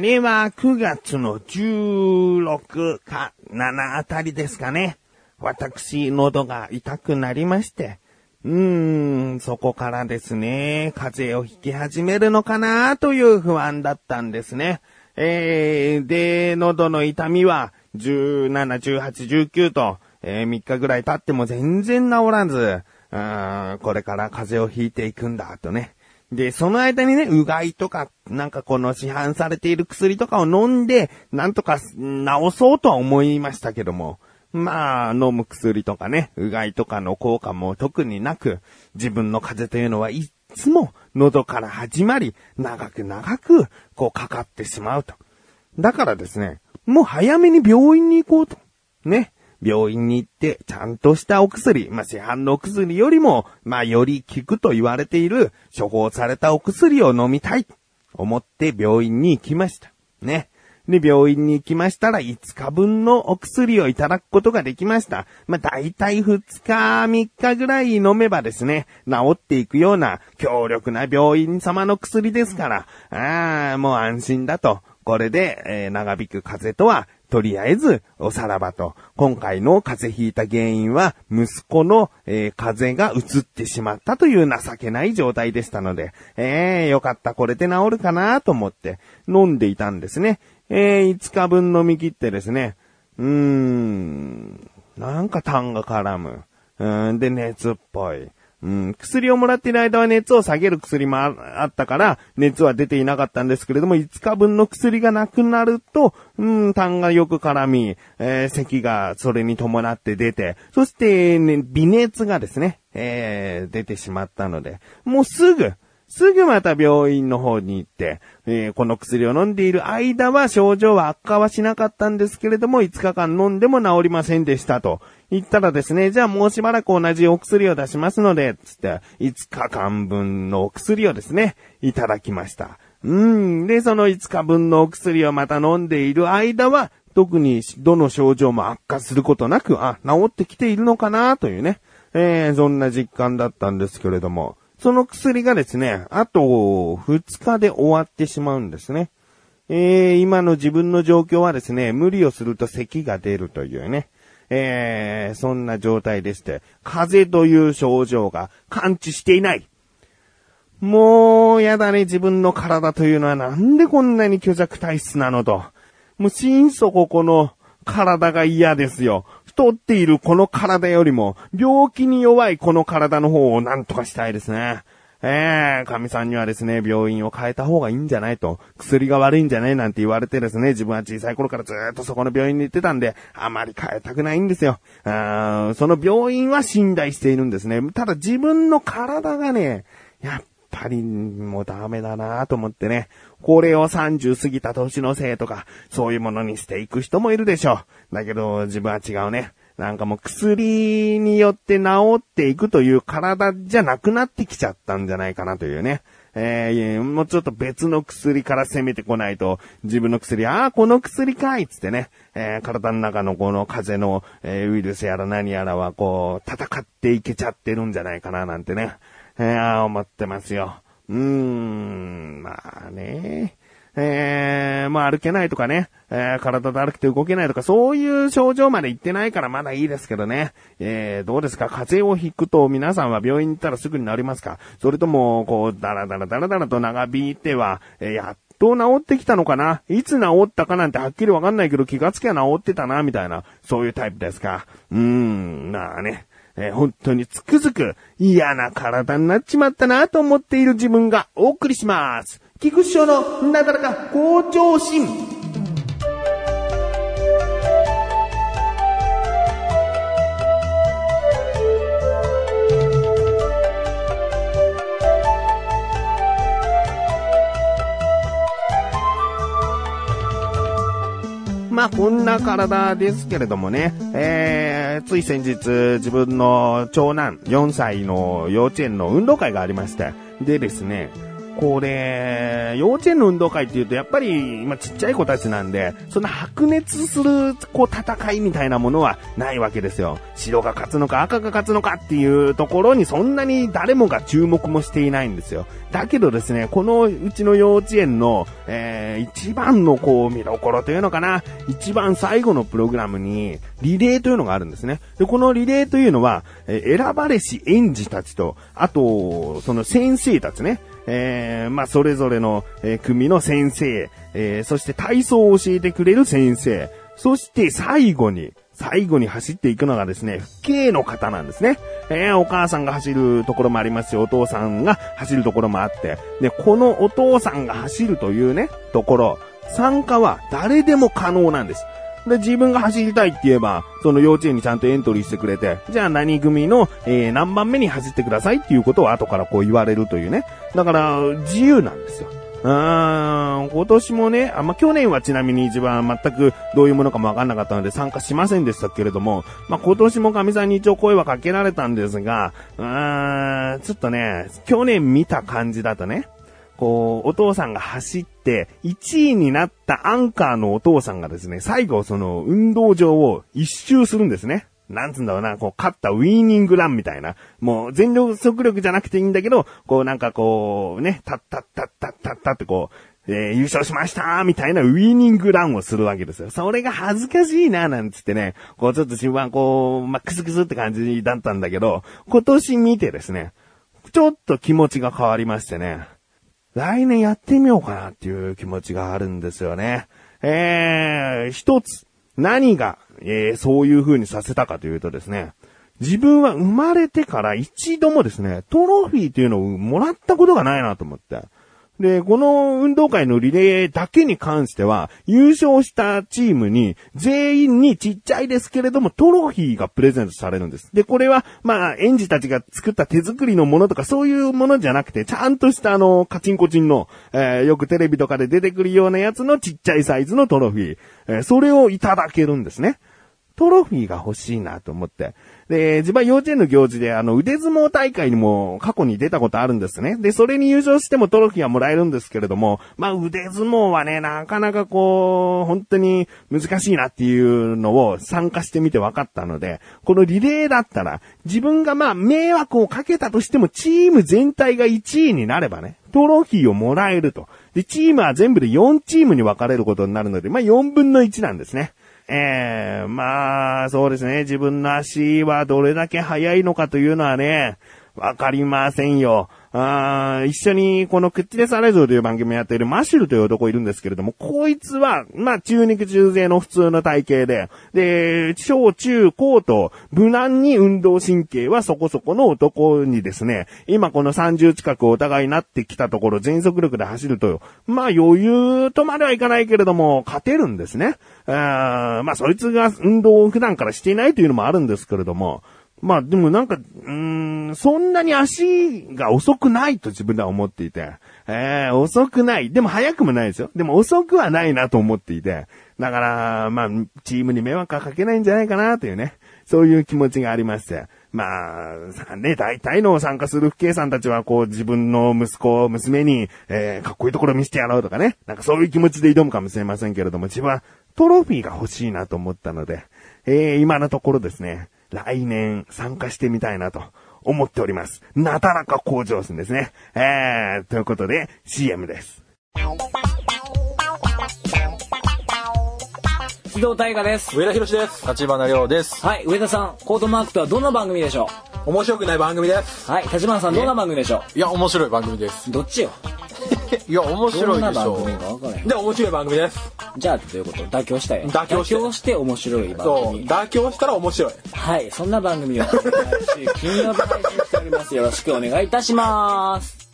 あれは9月の16か7あたりですかね。私、喉が痛くなりまして。うーん、そこからですね、風邪をひき始めるのかなという不安だったんですね。えー、で、喉の痛みは17、18、19と、えー、3日ぐらい経っても全然治らず、これから風邪をひいていくんだとね。で、その間にね、うがいとか、なんかこの市販されている薬とかを飲んで、なんとか治そうとは思いましたけども、まあ、飲む薬とかね、うがいとかの効果も特になく、自分の風邪というのはいつも喉から始まり、長く長く、こうかかってしまうと。だからですね、もう早めに病院に行こうと。ね。病院に行って、ちゃんとしたお薬、まあ、市販のお薬よりも、まあ、より効くと言われている、処方されたお薬を飲みたい、思って病院に行きました。ね。で、病院に行きましたら、5日分のお薬をいただくことができました。まあ、大体2日、3日ぐらい飲めばですね、治っていくような強力な病院様の薬ですから、ああ、もう安心だと。これで、えー、長引く風邪とはとりあえず、おさらばと、今回の風邪ひいた原因は、息子の、えー、風邪が移ってしまったという情けない状態でしたので、えー、よかった、これで治るかなと思って、飲んでいたんですね。えー、5日分飲み切ってですね、うーん、なんか痰が絡む。うん、で、熱っぽい。うん、薬をもらっている間は熱を下げる薬もあったから、熱は出ていなかったんですけれども、5日分の薬がなくなると、うん、痰がよく絡み、えー、咳がそれに伴って出て、そして、ね、微熱がですね、えー、出てしまったので、もうすぐ、すぐまた病院の方に行って、えー、この薬を飲んでいる間は症状は悪化はしなかったんですけれども、5日間飲んでも治りませんでしたと。言ったらですね、じゃあもうしばらく同じお薬を出しますので、つって、5日間分のお薬をですね、いただきました。うん。で、その5日分のお薬をまた飲んでいる間は、特にどの症状も悪化することなく、あ、治ってきているのかなというね、えー、そんな実感だったんですけれども、その薬がですね、あと2日で終わってしまうんですね。えー、今の自分の状況はですね、無理をすると咳が出るというね、えー、そんな状態でして、風邪という症状が感知していない。もう、やだね、自分の体というのはなんでこんなに虚弱体質なのと。もう、心底この体が嫌ですよ。太っているこの体よりも、病気に弱いこの体の方を何とかしたいですね。ええー、神さんにはですね、病院を変えた方がいいんじゃないと、薬が悪いんじゃないなんて言われてですね、自分は小さい頃からずっとそこの病院に行ってたんで、あまり変えたくないんですよ。あその病院は信頼しているんですね。ただ自分の体がね、やっぱりもうダメだなと思ってね、これを30過ぎた年のせいとか、そういうものにしていく人もいるでしょう。だけど自分は違うね。なんかもう薬によって治っていくという体じゃなくなってきちゃったんじゃないかなというね。えー、もうちょっと別の薬から攻めてこないと、自分の薬、ああ、この薬かいつってね、えー、体の中のこの風邪の、えー、ウイルスやら何やらはこう、戦っていけちゃってるんじゃないかななんてね、えー、思ってますよ。うーん、まあね。えー、まあ歩けないとかね、えー、体だるくて動けないとか、そういう症状まで行ってないからまだいいですけどね。えー、どうですか？風邪をひくと皆さんは病院に行ったらすぐになりますか？それとも、こう、だらだらだらだらと長引いては、えー、やっと治ってきたのかな？いつ治ったかなんてはっきりわかんないけど気がつきゃ治ってたな、みたいな、そういうタイプですか？うーん、まあね。えー、本当につくづく嫌な体になっちまったなと思っている自分がお送りします。菊師匠のなだらか向上心。まあ、こんな体ですけれどもね、えつい先日、自分の長男、4歳の幼稚園の運動会がありまして、でですね、これ、幼稚園の運動会っていうと、やっぱり、今ちっちゃい子たちなんで、そんな白熱する、こう、戦いみたいなものはないわけですよ。白が勝つのか赤が勝つのかっていうところにそんなに誰もが注目もしていないんですよ。だけどですね、このうちの幼稚園の、えー、一番のこう見どころというのかな、一番最後のプログラムに、リレーというのがあるんですね。で、このリレーというのは、え、選ばれし園児たちと、あと、その先生たちね、えー、まあ、それぞれの、えー、組の先生、えー、そして体操を教えてくれる先生、そして最後に、最後に走っていくのがですね、父兄の方なんですね。えー、お母さんが走るところもありますし、お父さんが走るところもあって、で、このお父さんが走るというね、ところ、参加は誰でも可能なんです。で、自分が走りたいって言えば、その幼稚園にちゃんとエントリーしてくれて、じゃあ何組の、えー、何番目に走ってくださいっていうことを後からこう言われるというね。だから、自由なんですよ。うーん、今年もね、あ、ま、去年はちなみに一番全くどういうものかもわかんなかったので参加しませんでしたけれども、まあ、今年も神さんに一応声はかけられたんですが、うーん、ちょっとね、去年見た感じだとね、こう、お父さんが走って、1位になったアンカーのお父さんがですね、最後その運動場を一周するんですね。なんつうんだろうな、こう、勝ったウィーニングランみたいな。もう、全力速力じゃなくていいんだけど、こう、なんかこう、ね、たったったったったったってこう、えー、優勝しましたみたいなウィーニングランをするわけですよ。それが恥ずかしいななんつってね、こうちょっと終盤こう、ま、クスクスって感じだったんだけど、今年見てですね、ちょっと気持ちが変わりましてね、来年やってみようかなっていう気持ちがあるんですよね。えー、一つ、何がえー、そういう風にさせたかというとですね、自分は生まれてから一度もですね、トロフィーというのをもらったことがないなと思って。で、この運動会のリレーだけに関しては、優勝したチームに、全員にちっちゃいですけれども、トロフィーがプレゼントされるんです。で、これは、まあ、園児たちが作った手作りのものとか、そういうものじゃなくて、ちゃんとしたあの、カチンコチンの、えー、よくテレビとかで出てくるようなやつのちっちゃいサイズのトロフィー、えー、それをいただけるんですね。トロフィーが欲しいなと思って。で、自分は幼稚園の行事で、あの、腕相撲大会にも過去に出たことあるんですね。で、それに優勝してもトロフィーはもらえるんですけれども、まあ、腕相撲はね、なかなかこう、本当に難しいなっていうのを参加してみて分かったので、このリレーだったら、自分がまあ、迷惑をかけたとしても、チーム全体が1位になればね、トロフィーをもらえると。で、チームは全部で4チームに分かれることになるので、まあ、4分の1なんですね。ええー、まあ、そうですね。自分の足はどれだけ速いのかというのはね、わかりませんよ。あ一緒にこのクッチレサレゾーという番組をやっているマシュルという男いるんですけれども、こいつは、まあ中肉中背の普通の体型で、で、小中高と無難に運動神経はそこそこの男にですね、今この30近くお互いになってきたところ全速力で走ると、まあ余裕とまではいかないけれども、勝てるんですね。あまあそいつが運動を普段からしていないというのもあるんですけれども、まあでもなんか、うん、そんなに足が遅くないと自分では思っていて、えー、遅くない。でも速くもないですよ。でも遅くはないなと思っていて、だから、まあ、チームに迷惑はかけないんじゃないかなというね、そういう気持ちがありまして。まあ、ね、大体の参加する父兄さんたちは、こう、自分の息子、娘に、えー、かっこいいところ見せてやろうとかね。なんかそういう気持ちで挑むかもしれませんけれども、自分はトロフィーが欲しいなと思ったので、えー、今のところですね、来年参加してみたいなと思っております。なだらか向上心ですね。えー、ということで CM です。木戸大河です。上田博です。立花亮です。はい、上田さん、コードマークとはどんな番組でしょう？面白くない番組です。はい、立花さん、どんな番組でしょう？いや、面白い番組です。どっちよ？いや、面白いでしょ。どんな番組か分からへん。で、面白い番組です。じゃあ、どういうこと妥協したよ。妥協して。妥協して面白い番組。妥協したら面白い。はい、そんな番組を、金曜日配信しております。よろしくお願いいたします。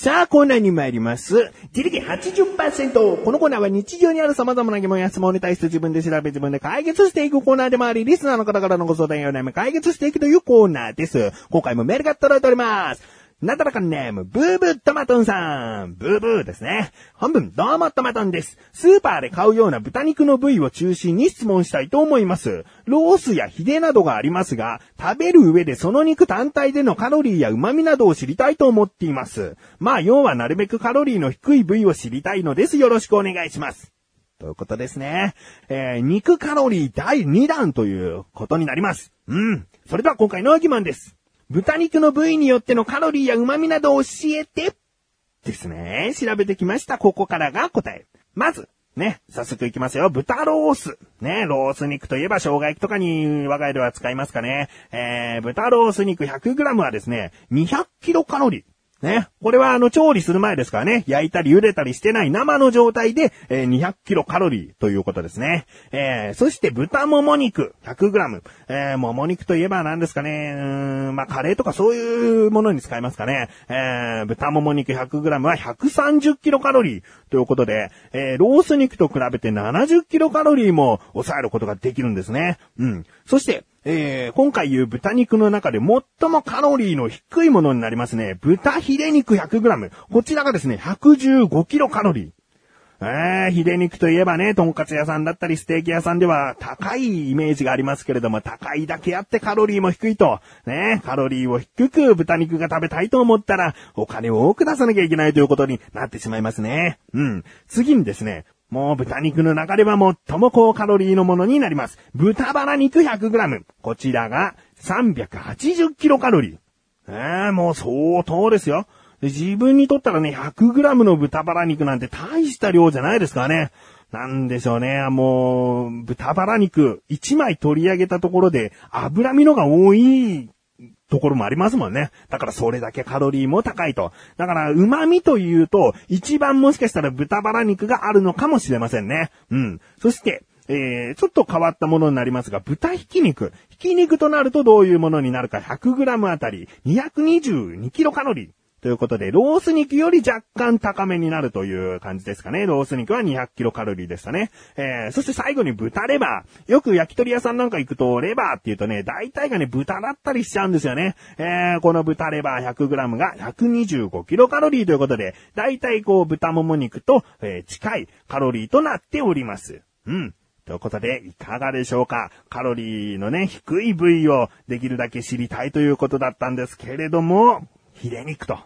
さあ、コーナーに参ります。自力80%。このコーナーは日常にある様々な疑問や質問に対して自分で調べ自分で解決していくコーナーでもあり、リスナーの方からのご相談やお悩み解決していくというコーナーです。今回もメールが届いております。なだらかネーム、ブーブートマトンさん。ブーブーですね。本文、どうもトマトンです。スーパーで買うような豚肉の部位を中心に質問したいと思います。ロースやヒレなどがありますが、食べる上でその肉単体でのカロリーや旨味などを知りたいと思っています。まあ、要はなるべくカロリーの低い部位を知りたいのです。よろしくお願いします。ということですね。えー、肉カロリー第2弾ということになります。うん。それでは今回の疑問です。豚肉の部位によってのカロリーや旨味などを教えて。ですね。調べてきました。ここからが答え。まず、ね、早速いきますよ。豚ロース。ね、ロース肉といえば生姜焼きとかに我が家では使いますかね。えー、豚ロース肉 100g はですね、200キロカロリー。ね。これはあの、調理する前ですからね。焼いたり茹でたりしてない生の状態で、えー200キロカロリーということですね。えー、そして豚もも肉100グラム。えー、もも肉といえば何ですかね。うーん、まあ、カレーとかそういうものに使いますかね。えー、豚もも肉100グラムは130キロカロリーということで、えー、ロース肉と比べて70キロカロリーも抑えることができるんですね。うん。そして、えー、今回言う豚肉の中で最もカロリーの低いものになりますね。豚ヒレ肉 100g。こちらがですね、115キロカロリー。えー、ヒレ肉といえばね、とんかつ屋さんだったりステーキ屋さんでは高いイメージがありますけれども、高いだけあってカロリーも低いと。ね、カロリーを低く豚肉が食べたいと思ったら、お金を多く出さなきゃいけないということになってしまいますね。うん。次にですね、もう豚肉の中では最も高カロリーのものになります。豚バラ肉 100g。こちらが380キロカロリー。えー、もう相当ですよ。自分にとったらね、100g の豚バラ肉なんて大した量じゃないですかね。なんでしょうね。もう、豚バラ肉1枚取り上げたところで脂身のが多いところもありますもんね。だからそれだけカロリーも高いと。だから旨味というと、一番もしかしたら豚バラ肉があるのかもしれませんね。うん。そして、えー、ちょっと変わったものになりますが、豚ひき肉。ひき肉となるとどういうものになるか 100g あたり222キロカロリー。ということで、ロース肉より若干高めになるという感じですかね。ロース肉は200キロカロリーでしたね。えー、そして最後に豚レバー。よく焼き鳥屋さんなんか行くと、レバーって言うとね、大体がね、豚だったりしちゃうんですよね。えー、この豚レバー 100g が125キロカロリーということで、大体こう豚もも肉と、えー近いカロリーとなっております。うん。ということで、いかがでしょうかカロリーのね、低い部位をできるだけ知りたいということだったんですけれども、ヒレ肉と。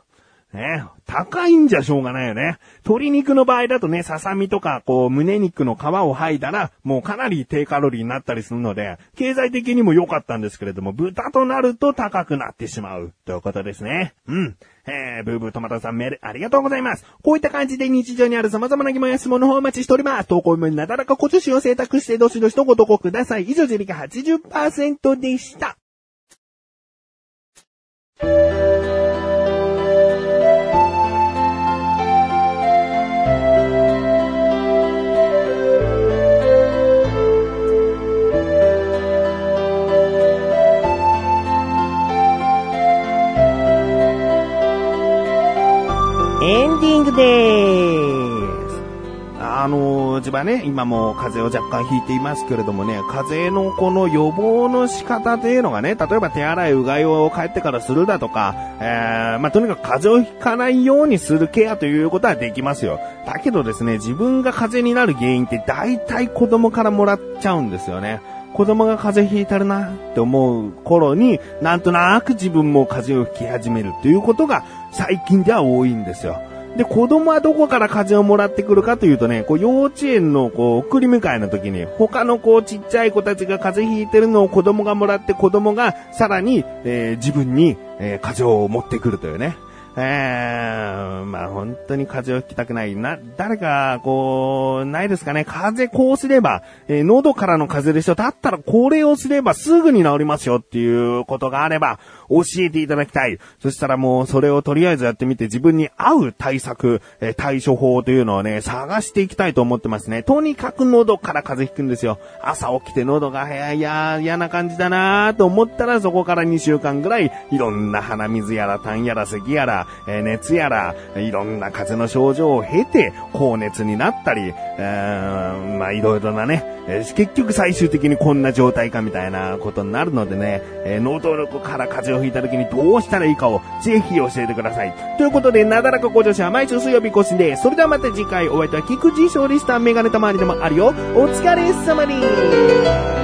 ね、高いんじゃしょうがないよね。鶏肉の場合だとね、ささみとか、こう、胸肉の皮を剥いだら、もうかなり低カロリーになったりするので、経済的にも良かったんですけれども、豚となると高くなってしまう、ということですね。うん。えー、ブーブートマトさんメールありがとうございます。こういった感じで日常にある様々な疑問や質問の方をお待ちしております。投稿文なだらか小女子を選択してどしどしとご投稿ください。以上、ジェリカ80%でした。です。あの、自分はね、今も風邪を若干ひいていますけれどもね、風邪のこの予防の仕方っていうのがね、例えば手洗い、うがいを帰ってからするだとか、えー、まあ、とにかく風邪をひかないようにするケアということはできますよ。だけどですね、自分が風邪になる原因って大体子供からもらっちゃうんですよね。子供が風邪ひいてるなって思う頃に、なんとなく自分も風邪をひき始めるということが最近では多いんですよ。で、子供はどこから風邪をもらってくるかというとね、こう幼稚園のこう送り迎えの時に、他のこうちっちゃい子たちが風邪ひいてるのを子供がもらって子供がさらに、えー自分に、えー風邪を持ってくるというね。えー、まあ本当に風邪をひきたくない。な、誰か、こう、ないですかね。風邪こうすれば、えー喉からの風邪でしょ。だったらこれをすればすぐに治りますよっていうことがあれば、教えていただきたい。そしたらもうそれをとりあえずやってみて自分に合う対策、えー対処法というのをね、探していきたいと思ってますね。とにかく喉から風邪ひくんですよ。朝起きて喉がいやいや、嫌な感じだなと思ったらそこから2週間ぐらい、いろんな鼻水やら痰やら咳やら、え熱やら、いろんな風邪の症状を経て、高熱になったり、えーまあいろいろなね、結局最終的にこんな状態かみたいなことになるのでね、えー喉力から風邪をひいた時にどうしたらいいかをぜひ教えてください。ということで、なだらか向上心は毎週水曜日更新で。それではまた次回お会いいた菊池勝利したメガネたまわりでもあるよ。お疲れ様に